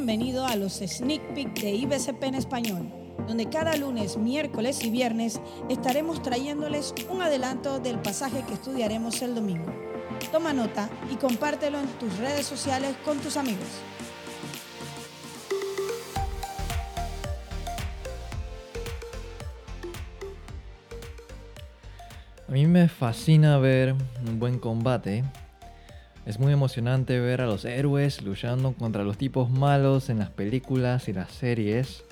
bienvenido a los Sneak Peek de IBCP en español, donde cada lunes, miércoles y viernes estaremos trayéndoles un adelanto del pasaje que estudiaremos el domingo. Toma nota y compártelo en tus redes sociales con tus amigos. A mí me fascina ver un buen combate es muy emocionante ver a los héroes luchando contra los tipos malos en las películas y las series.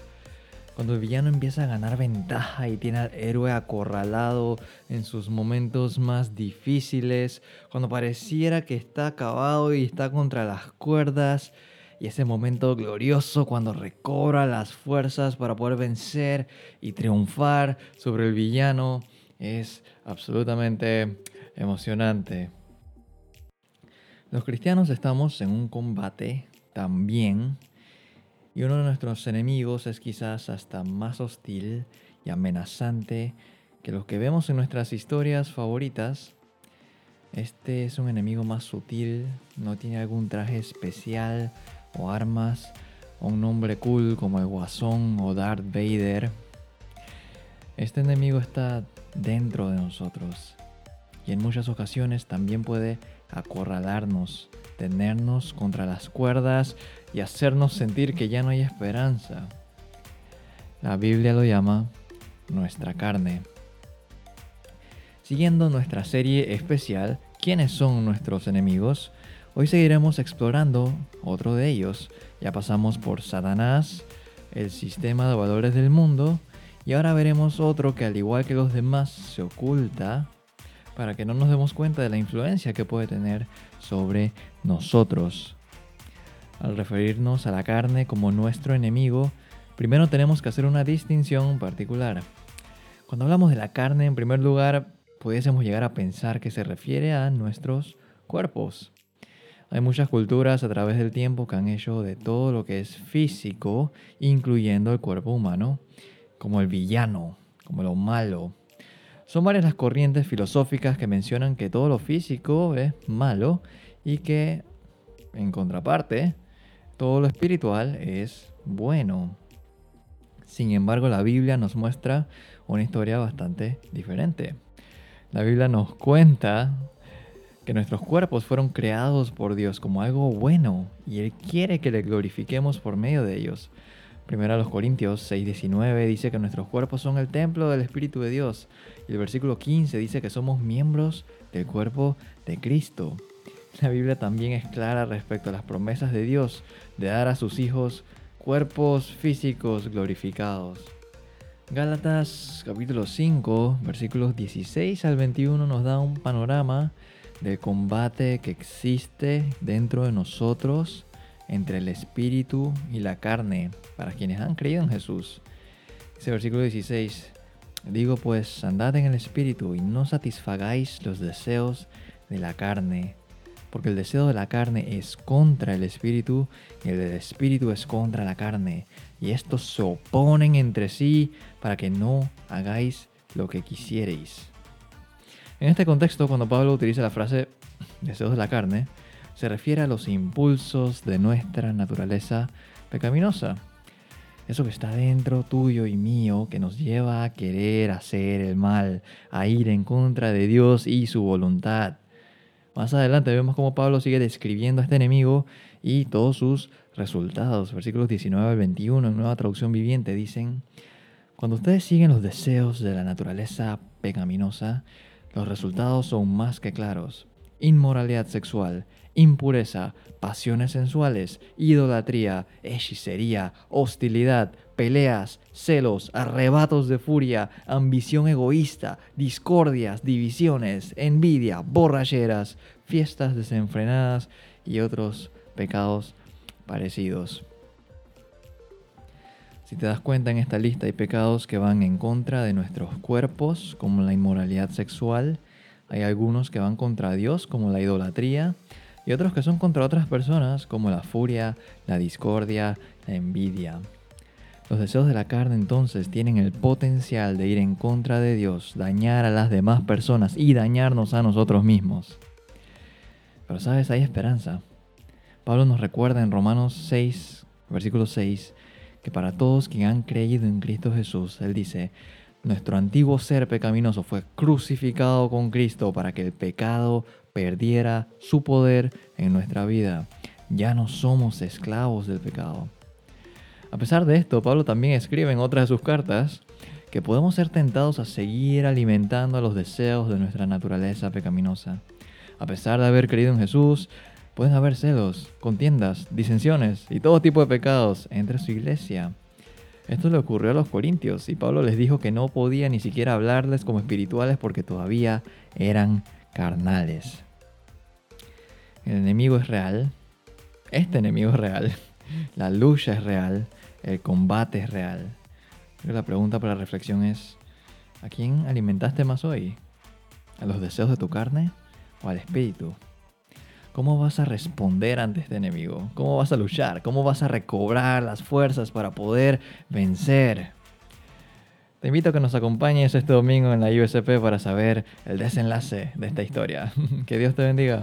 Cuando el villano empieza a ganar ventaja y tiene al héroe acorralado en sus momentos más difíciles, cuando pareciera que está acabado y está contra las cuerdas, y ese momento glorioso cuando recobra las fuerzas para poder vencer y triunfar sobre el villano, es absolutamente emocionante. Los cristianos estamos en un combate también y uno de nuestros enemigos es quizás hasta más hostil y amenazante que los que vemos en nuestras historias favoritas. Este es un enemigo más sutil, no tiene algún traje especial o armas o un nombre cool como el Guasón o Darth Vader. Este enemigo está dentro de nosotros y en muchas ocasiones también puede acorralarnos, tenernos contra las cuerdas y hacernos sentir que ya no hay esperanza. La Biblia lo llama nuestra carne. Siguiendo nuestra serie especial, ¿quiénes son nuestros enemigos? Hoy seguiremos explorando otro de ellos. Ya pasamos por Satanás, el sistema de valores del mundo, y ahora veremos otro que al igual que los demás se oculta para que no nos demos cuenta de la influencia que puede tener sobre nosotros. Al referirnos a la carne como nuestro enemigo, primero tenemos que hacer una distinción particular. Cuando hablamos de la carne, en primer lugar, pudiésemos llegar a pensar que se refiere a nuestros cuerpos. Hay muchas culturas a través del tiempo que han hecho de todo lo que es físico, incluyendo el cuerpo humano, como el villano, como lo malo, son varias las corrientes filosóficas que mencionan que todo lo físico es malo y que, en contraparte, todo lo espiritual es bueno. Sin embargo, la Biblia nos muestra una historia bastante diferente. La Biblia nos cuenta que nuestros cuerpos fueron creados por Dios como algo bueno y Él quiere que le glorifiquemos por medio de ellos. Primero a los Corintios 6:19 dice que nuestros cuerpos son el templo del Espíritu de Dios. Y el versículo 15 dice que somos miembros del cuerpo de Cristo. La Biblia también es clara respecto a las promesas de Dios de dar a sus hijos cuerpos físicos glorificados. Gálatas capítulo 5 versículos 16 al 21 nos da un panorama del combate que existe dentro de nosotros entre el espíritu y la carne para quienes han creído en Jesús. Ese versículo 16, digo pues, andad en el espíritu y no satisfagáis los deseos de la carne, porque el deseo de la carne es contra el espíritu y el del espíritu es contra la carne, y estos se oponen entre sí para que no hagáis lo que quisierais. En este contexto, cuando Pablo utiliza la frase deseos de la carne, se refiere a los impulsos de nuestra naturaleza pecaminosa. Eso que está dentro tuyo y mío, que nos lleva a querer hacer el mal, a ir en contra de Dios y su voluntad. Más adelante vemos cómo Pablo sigue describiendo a este enemigo y todos sus resultados. Versículos 19 al 21 en nueva traducción viviente dicen, cuando ustedes siguen los deseos de la naturaleza pecaminosa, los resultados son más que claros. Inmoralidad sexual, impureza, pasiones sensuales, idolatría, hechicería, hostilidad, peleas, celos, arrebatos de furia, ambición egoísta, discordias, divisiones, envidia, borracheras, fiestas desenfrenadas y otros pecados parecidos. Si te das cuenta en esta lista hay pecados que van en contra de nuestros cuerpos, como la inmoralidad sexual, hay algunos que van contra Dios, como la idolatría, y otros que son contra otras personas como la furia, la discordia, la envidia. Los deseos de la carne entonces tienen el potencial de ir en contra de Dios, dañar a las demás personas y dañarnos a nosotros mismos. Pero sabes, hay esperanza. Pablo nos recuerda en Romanos 6, Versículo 6, que para todos quienes han creído en Cristo Jesús, Él dice, nuestro antiguo ser pecaminoso fue crucificado con Cristo para que el pecado perdiera su poder en nuestra vida. Ya no somos esclavos del pecado. A pesar de esto, Pablo también escribe en otra de sus cartas que podemos ser tentados a seguir alimentando los deseos de nuestra naturaleza pecaminosa. A pesar de haber creído en Jesús, pueden haber celos, contiendas, disensiones y todo tipo de pecados entre su iglesia. Esto le ocurrió a los corintios y Pablo les dijo que no podía ni siquiera hablarles como espirituales porque todavía eran carnales. El enemigo es real, este enemigo es real, la lucha es real, el combate es real. La pregunta para reflexión es, ¿a quién alimentaste más hoy? ¿A los deseos de tu carne o al espíritu? ¿Cómo vas a responder ante este enemigo? ¿Cómo vas a luchar? ¿Cómo vas a recobrar las fuerzas para poder vencer? Te invito a que nos acompañes este domingo en la USP para saber el desenlace de esta historia. que Dios te bendiga.